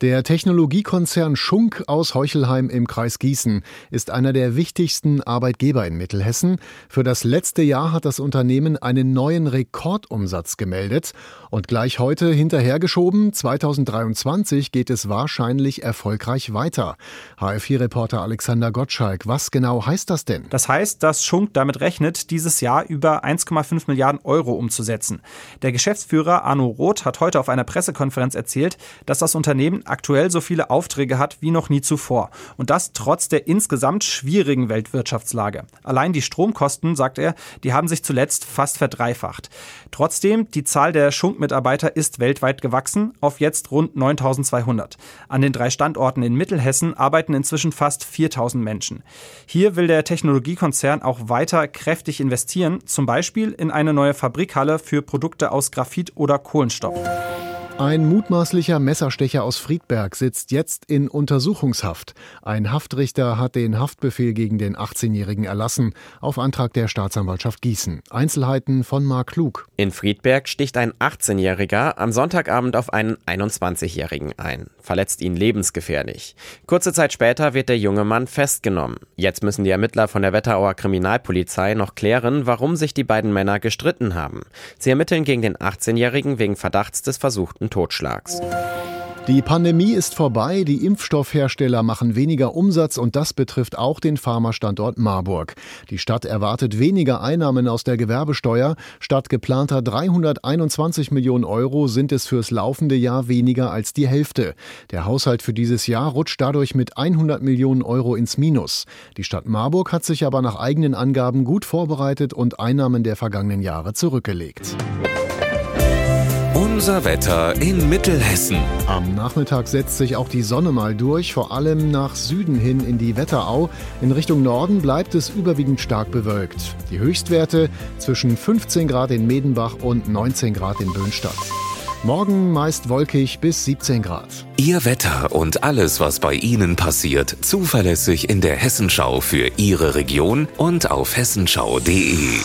Der Technologiekonzern Schunk aus Heuchelheim im Kreis Gießen ist einer der wichtigsten Arbeitgeber in Mittelhessen. Für das letzte Jahr hat das Unternehmen einen neuen Rekordumsatz gemeldet und gleich heute hinterhergeschoben. 2023 geht es wahrscheinlich erfolgreich weiter. HF4-Reporter Alexander Gottschalk, was genau heißt das denn? Das heißt, dass Schunk damit rechnet, dieses Jahr über 1,5 Milliarden Euro umzusetzen. Der Geschäftsführer Arno Roth hat heute auf einer Pressekonferenz erzählt, dass das Unternehmen aktuell so viele Aufträge hat wie noch nie zuvor. Und das trotz der insgesamt schwierigen Weltwirtschaftslage. Allein die Stromkosten, sagt er, die haben sich zuletzt fast verdreifacht. Trotzdem, die Zahl der Schunk-Mitarbeiter ist weltweit gewachsen auf jetzt rund 9200. An den drei Standorten in Mittelhessen arbeiten inzwischen fast 4000 Menschen. Hier will der Technologiekonzern auch weiter kräftig investieren, zum Beispiel in eine neue Fabrikhalle für Produkte aus Graphit oder Kohlenstoff. Ein mutmaßlicher Messerstecher aus Friedberg sitzt jetzt in Untersuchungshaft. Ein Haftrichter hat den Haftbefehl gegen den 18-Jährigen erlassen, auf Antrag der Staatsanwaltschaft Gießen. Einzelheiten von Marc Klug. In Friedberg sticht ein 18-Jähriger am Sonntagabend auf einen 21-Jährigen ein, verletzt ihn lebensgefährlich. Kurze Zeit später wird der junge Mann festgenommen. Jetzt müssen die Ermittler von der Wetterauer Kriminalpolizei noch klären, warum sich die beiden Männer gestritten haben. Sie ermitteln gegen den 18-Jährigen wegen Verdachts des versuchten Totschlags. Die Pandemie ist vorbei, die Impfstoffhersteller machen weniger Umsatz und das betrifft auch den Pharmastandort Marburg. Die Stadt erwartet weniger Einnahmen aus der Gewerbesteuer. Statt geplanter 321 Millionen Euro sind es fürs laufende Jahr weniger als die Hälfte. Der Haushalt für dieses Jahr rutscht dadurch mit 100 Millionen Euro ins Minus. Die Stadt Marburg hat sich aber nach eigenen Angaben gut vorbereitet und Einnahmen der vergangenen Jahre zurückgelegt. Unser Wetter in Mittelhessen. Am Nachmittag setzt sich auch die Sonne mal durch, vor allem nach Süden hin in die Wetterau. In Richtung Norden bleibt es überwiegend stark bewölkt. Die Höchstwerte zwischen 15 Grad in Medenbach und 19 Grad in Böhnstadt. Morgen meist wolkig bis 17 Grad. Ihr Wetter und alles, was bei Ihnen passiert, zuverlässig in der Hessenschau für Ihre Region und auf hessenschau.de.